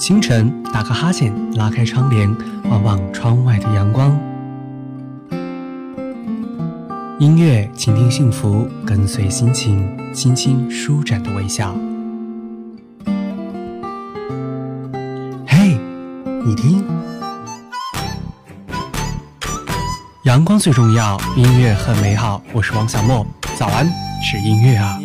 清晨打个哈欠，拉开窗帘，望望窗外的阳光。音乐，倾听幸福，跟随心情，轻轻舒展的微笑。嘿，你听，阳光最重要，音乐很美好。我是王小莫，早安，是音乐啊。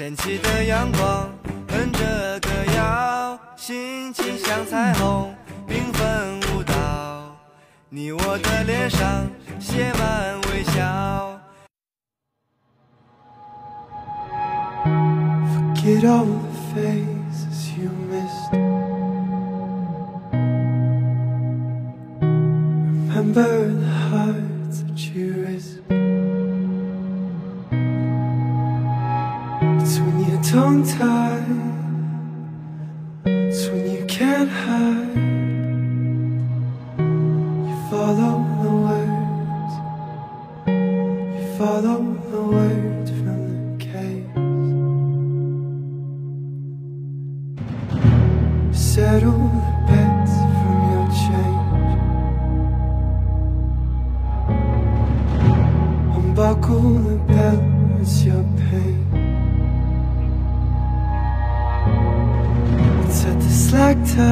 神奇的阳光，哼着歌谣，心情像彩虹，缤纷舞蹈。你我的脸上写满微笑。Forget all the faces you missed. Remember the heart.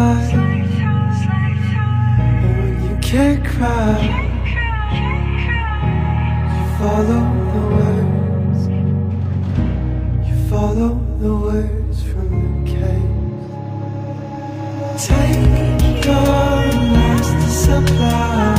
And when you can't cry. You follow the words. You follow the words from the case. Take your last supply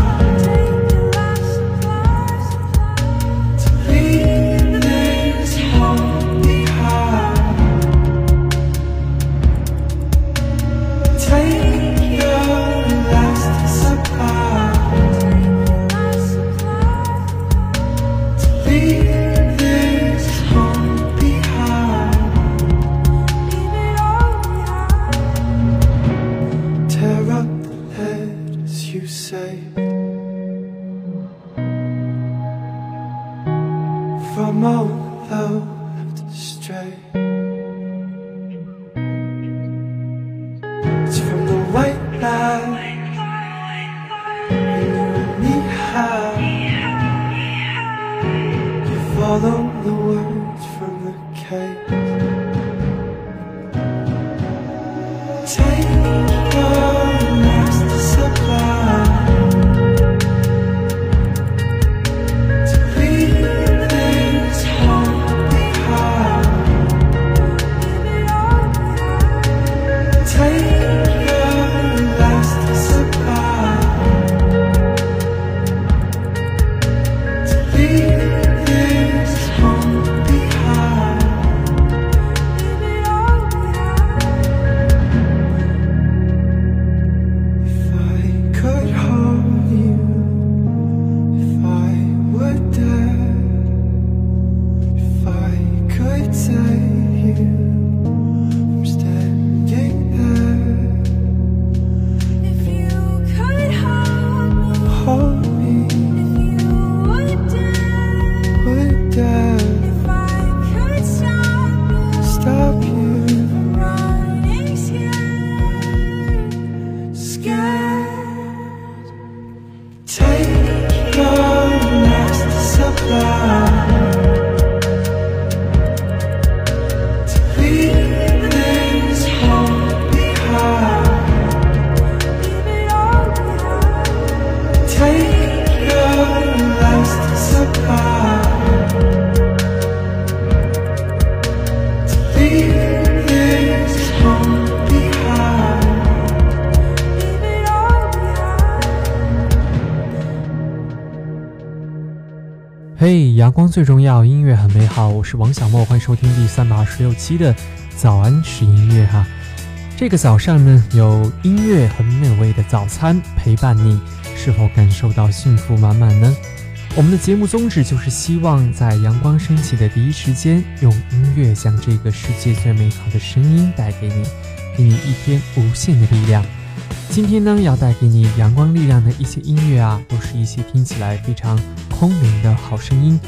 from all out to stray. 光最重要，音乐很美好。我是王小莫，欢迎收听第三百二十六期的早安是音乐哈。这个早上呢，有音乐很美味的早餐陪伴你，是否感受到幸福满满呢？我们的节目宗旨就是希望在阳光升起的第一时间，用音乐将这个世界最美好的声音带给你，给你一天无限的力量。今天呢，要带给你阳光力量的一些音乐啊，都是一些听起来非常。空灵的好声音，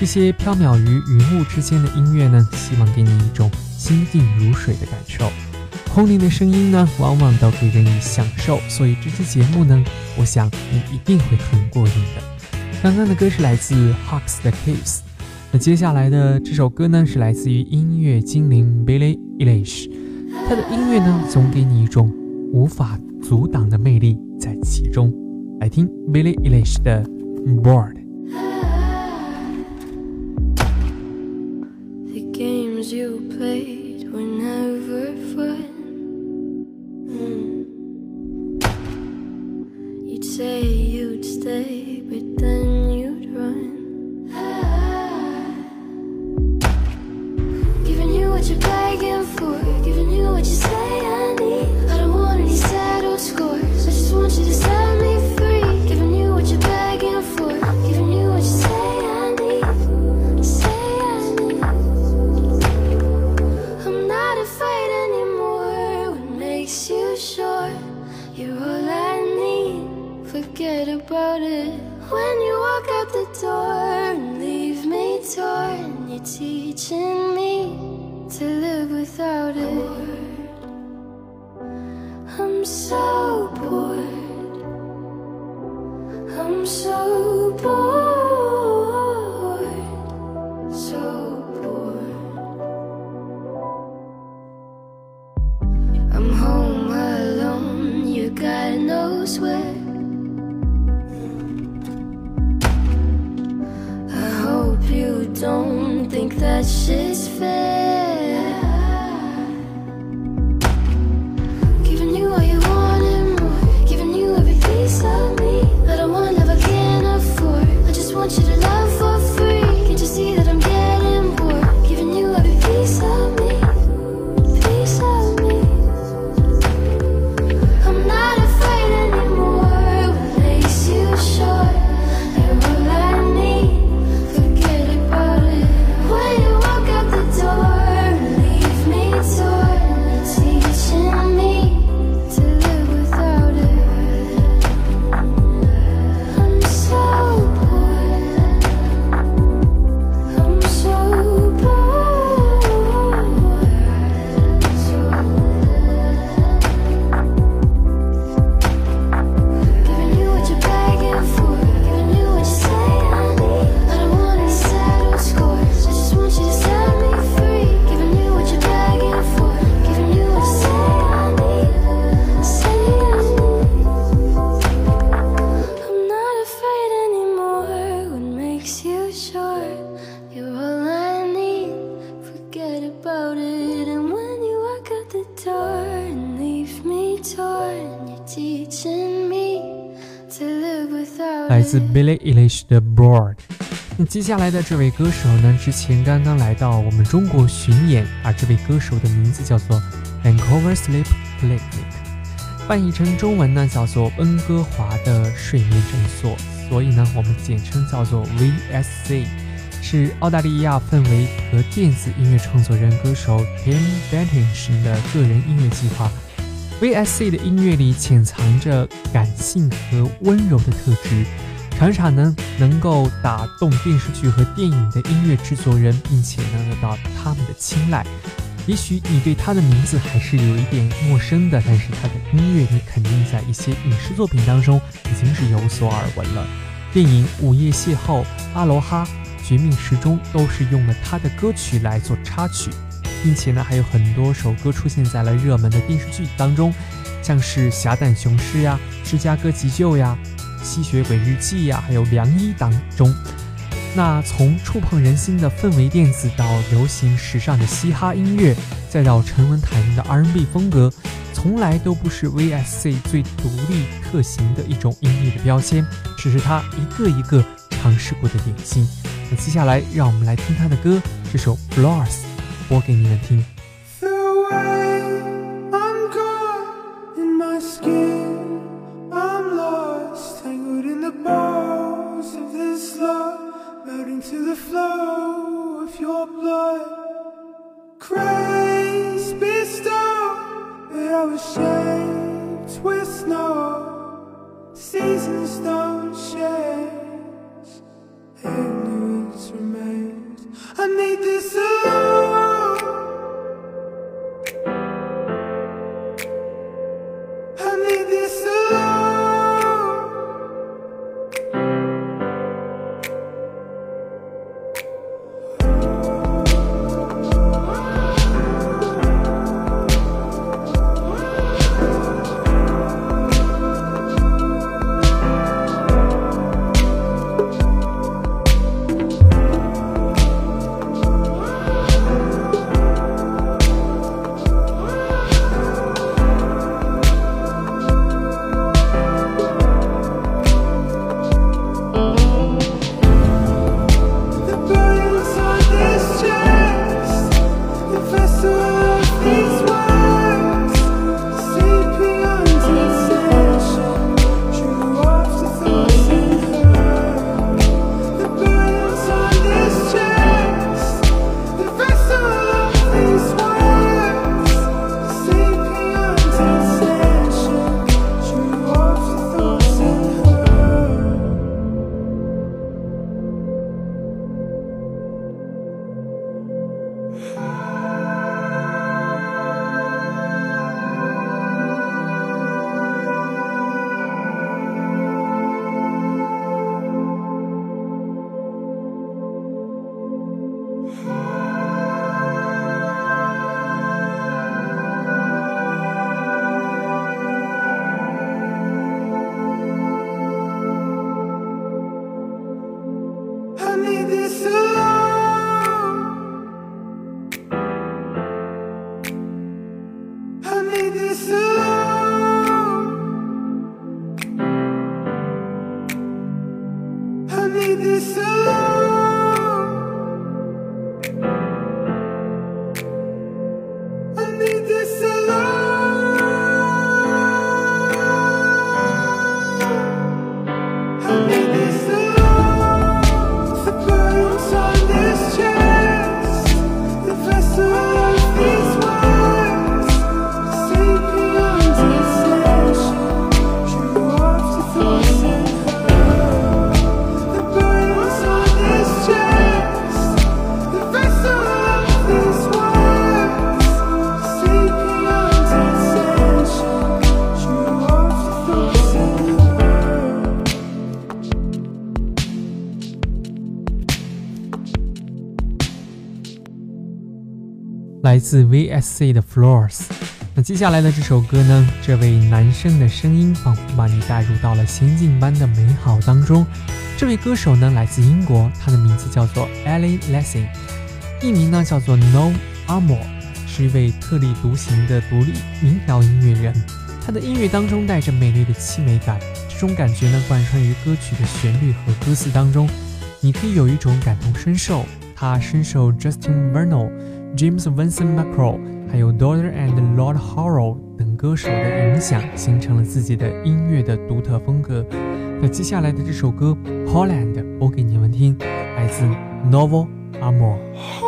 这些飘渺于云雾之间的音乐呢，希望给你一种心静如水的感受。空灵的声音呢，往往都给人以享受，所以这期节目呢，我想你一定会很过瘾的。刚刚的歌是来自 Hawks 的 Kiss，那接下来的这首歌呢，是来自于音乐精灵 Billy Eilish，他的音乐呢，总给你一种无法阻挡的魅力在其中。来听 Billy Eilish 的 Bored。Billy Eilish 的 Bored。那接下来的这位歌手呢，之前刚刚来到我们中国巡演，而这位歌手的名字叫做 Vancouver Sleep Clinic，翻译成中文呢叫做温哥华的睡眠诊所，所以呢我们简称叫做 VSC，是澳大利亚氛围和电子音乐创作人歌手 Tim Bentinge 的个人音乐计划。VSC 的音乐里潜藏着感性和温柔的特质，常常呢能够打动电视剧和电影的音乐制作人，并且呢得到他们的青睐。也许你对他的名字还是有一点陌生的，但是他的音乐你肯定在一些影视作品当中已经是有所耳闻了。电影《午夜邂逅》《阿罗哈》《绝命时钟》都是用了他的歌曲来做插曲。并且呢，还有很多首歌出现在了热门的电视剧当中，像是《侠胆雄狮》呀、《芝加哥急救》呀、《吸血鬼日记》呀，还有《良医》当中。那从触碰人心的氛围电子到流行时尚的嘻哈音乐，再到沉稳坦然的 R&B 风格，从来都不是 VSC 最独立特行的一种音乐的标签，只是他一个一个尝试过的点心。那接下来，让我们来听他的歌，这首《Flowers》。播给你们听。our with snow. Seasons don't share 自 VSC 的 Floors。那接下来的这首歌呢？这位男生的声音仿佛把你带入到了仙境般的美好当中。这位歌手呢，来自英国，他的名字叫做 Ellie Lessing，艺名呢叫做 No Armor，是一位特立独行的独立民谣音乐人。他的音乐当中带着美丽的凄美感，这种感觉呢贯穿于歌曲的旋律和歌词当中，你可以有一种感同身受。他深受 Justin Vernon、James Vincent McCall，还有 Daughter and Lord Harrow 等歌手的影响，形成了自己的音乐的独特风格。那接下来的这首歌《Holland》，播给你们听，来自 Novel Amor。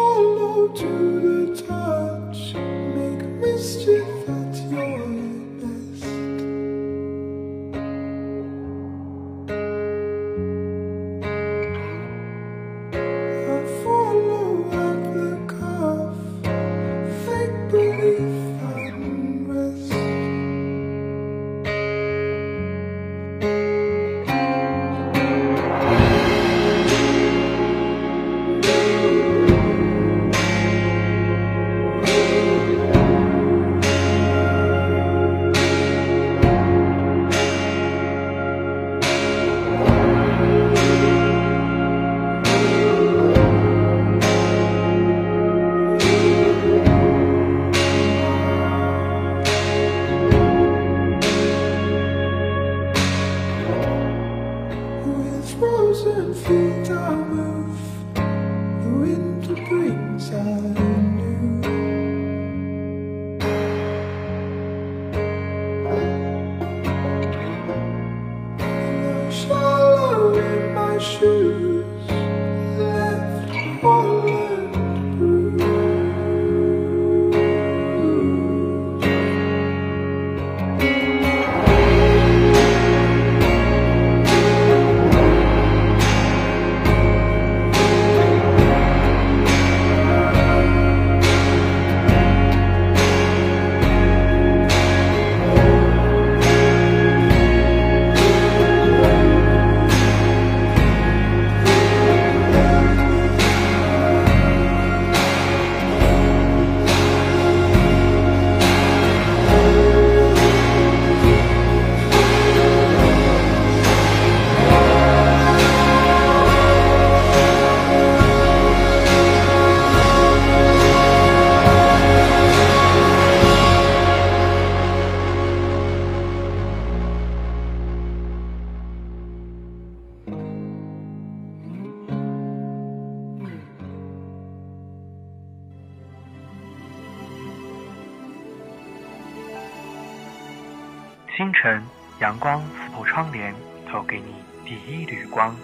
清晨，阳光刺破窗帘，投给你第一缕光。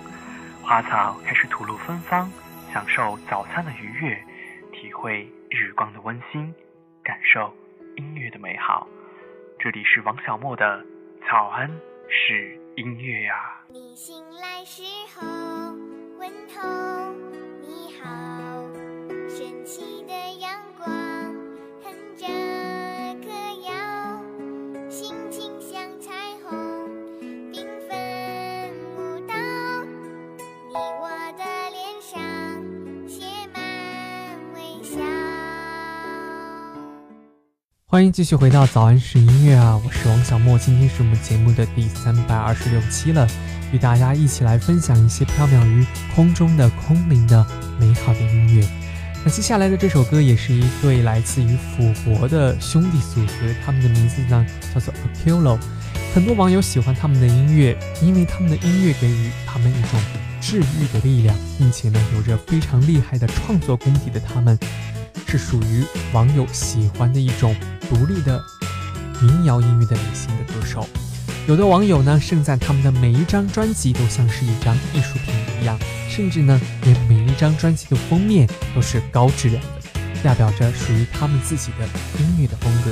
花草开始吐露芬芳，享受早餐的愉悦，体会日光的温馨，感受音乐的美好。这里是王小莫的早安是音乐呀。你醒来时候，问候你好，欢迎继续回到早安是音乐啊，我是王小莫，今天是我们节目的第三百二十六期了，与大家一起来分享一些飘渺于空中的空灵的美好的音乐。那接下来的这首歌也是一对来自于法国的兄弟组合，他们的名字呢叫做 Aquilo。很多网友喜欢他们的音乐，因为他们的音乐给予他们一种治愈的力量，并且呢有着非常厉害的创作功底的他们，是属于网友喜欢的一种独立的民谣音乐的类型的歌手。有的网友呢盛赞他们的每一张专辑都像是一张艺术品一样，甚至呢连每一张专辑的封面都是高质量的，代表着属于他们自己的音乐的风格。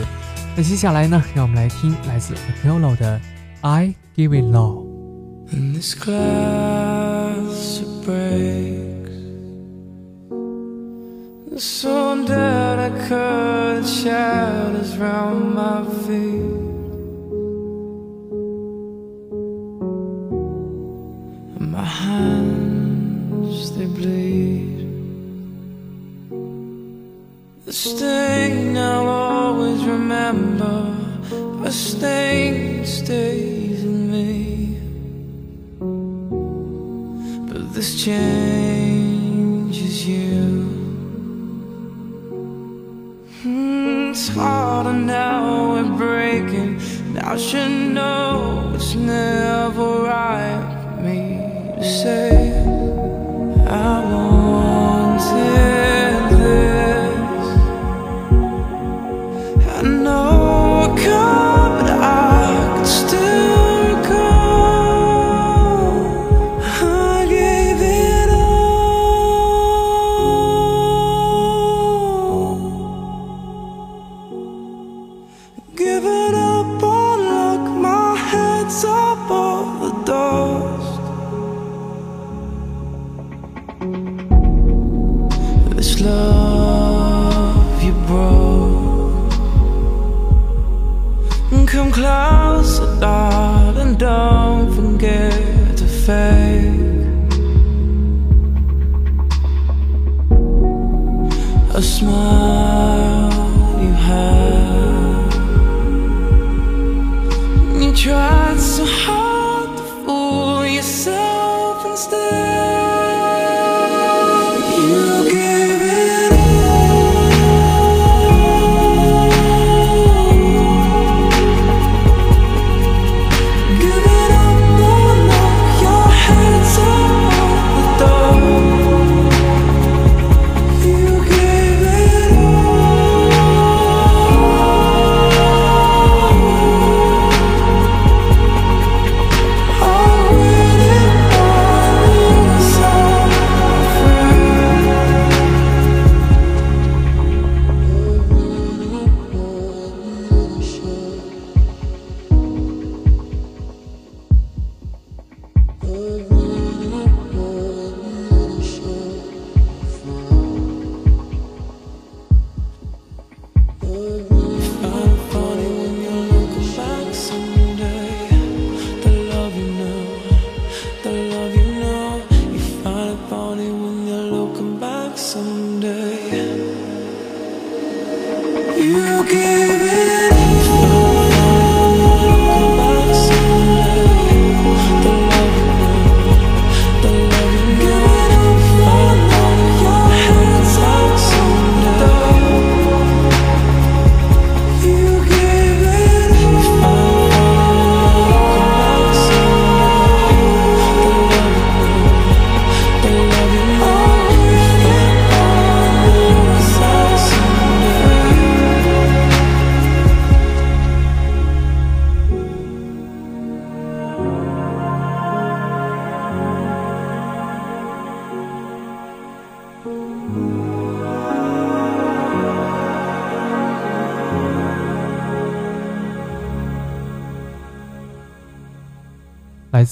那接下来呢，让我们来听来自 Apollo 的《I Give It All》。It. The I cut shadows round my feet. And my hands they bleed. The stain I'll always remember, a stain stays in me. But this changes It's harder now, we're breaking. Now should know it's never right for me to say. I wanted this.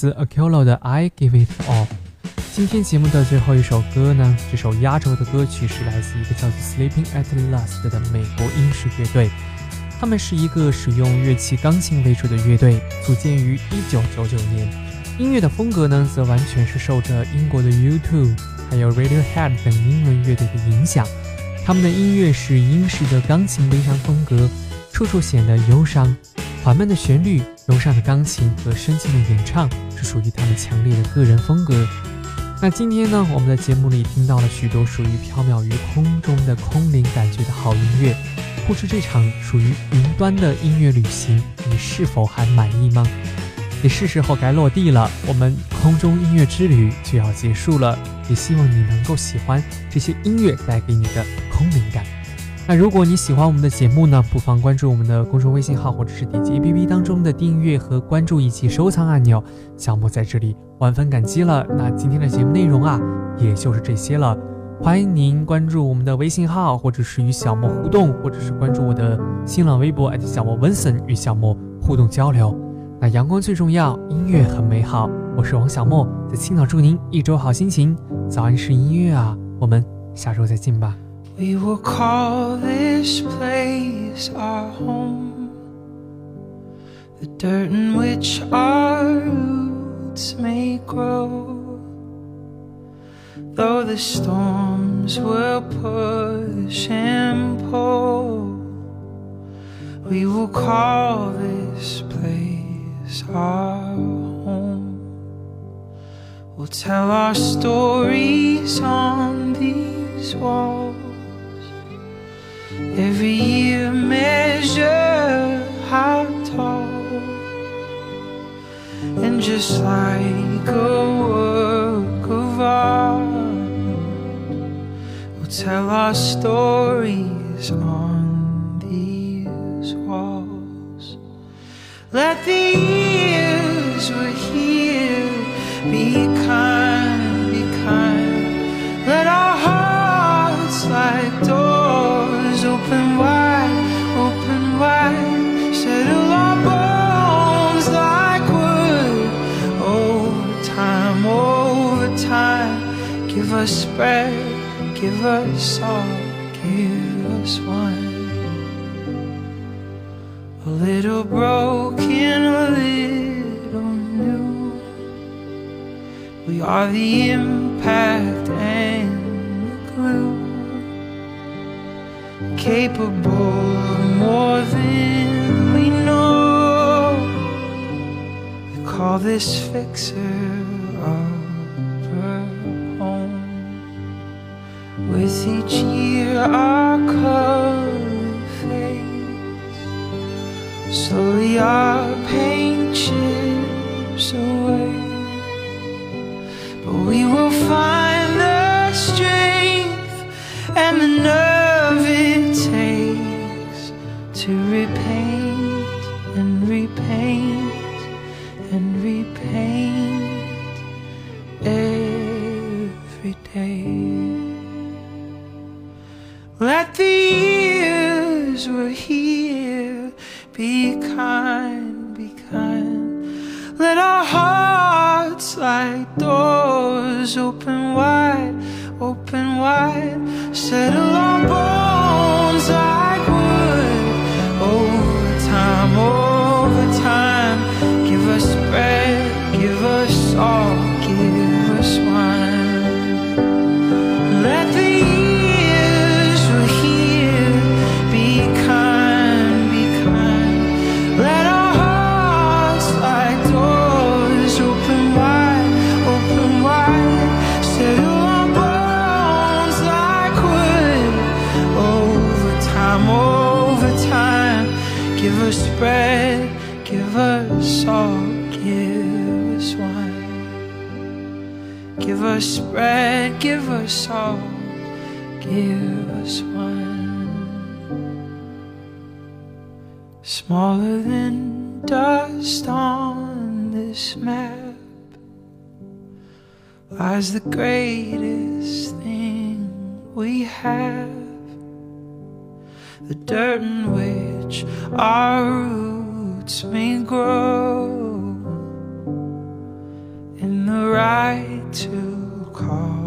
自 Akilo 的 I Give It All。今天节目的最后一首歌呢，这首压轴的歌曲是来自一个叫做 Sleeping at Last 的美国英式乐队。他们是一个使用乐器钢琴为主的乐队，组建于1999年。音乐的风格呢，则完全是受着英国的 U2 还有 Radiohead 等英伦乐队的影响。他们的音乐是英式的钢琴悲伤风格，处处显得忧伤。缓慢的旋律、柔上的钢琴和深情的演唱，是属于他们强烈的个人风格。那今天呢，我们在节目里听到了许多属于飘渺于空中的空灵感觉的好音乐。不知这场属于云端的音乐旅行，你是否还满意吗？也是时候该落地了，我们空中音乐之旅就要结束了。也希望你能够喜欢这些音乐带给你的空灵感。那如果你喜欢我们的节目呢，不妨关注我们的公众微信号，或者是点击 APP 当中的订阅和关注以及收藏按钮。小莫在这里万分感激了。那今天的节目内容啊，也就是这些了。欢迎您关注我们的微信号，或者是与小莫互动，或者是关注我的新浪微博小莫文森与小莫互动交流。那阳光最重要，音乐很美好。我是王小莫，在青岛祝您一周好心情。早安是音乐啊，我们下周再见吧。We will call this place our home. The dirt in which our roots may grow. Though the storms will push and pull. We will call this place our home. We'll tell our stories on these walls. Every year measure how tall. And just like a work of art, we'll tell our stories on these walls. Let the years we're here be us bread, give us salt, give us wine. A little broken, a little new. We are the impact and the glue. Capable of more than we know. We call this fixer With each year, our color fades. Slowly our paint chips away But we will find the strength and the nerve it takes To repaint and repaint and repaint every day open wide, open wide. Settle salt, give us wine. Give us bread, give us salt, give us wine. Smaller than dust on this map lies the greatest thing we have. The dirt in which our roots roots may grow in the right to call.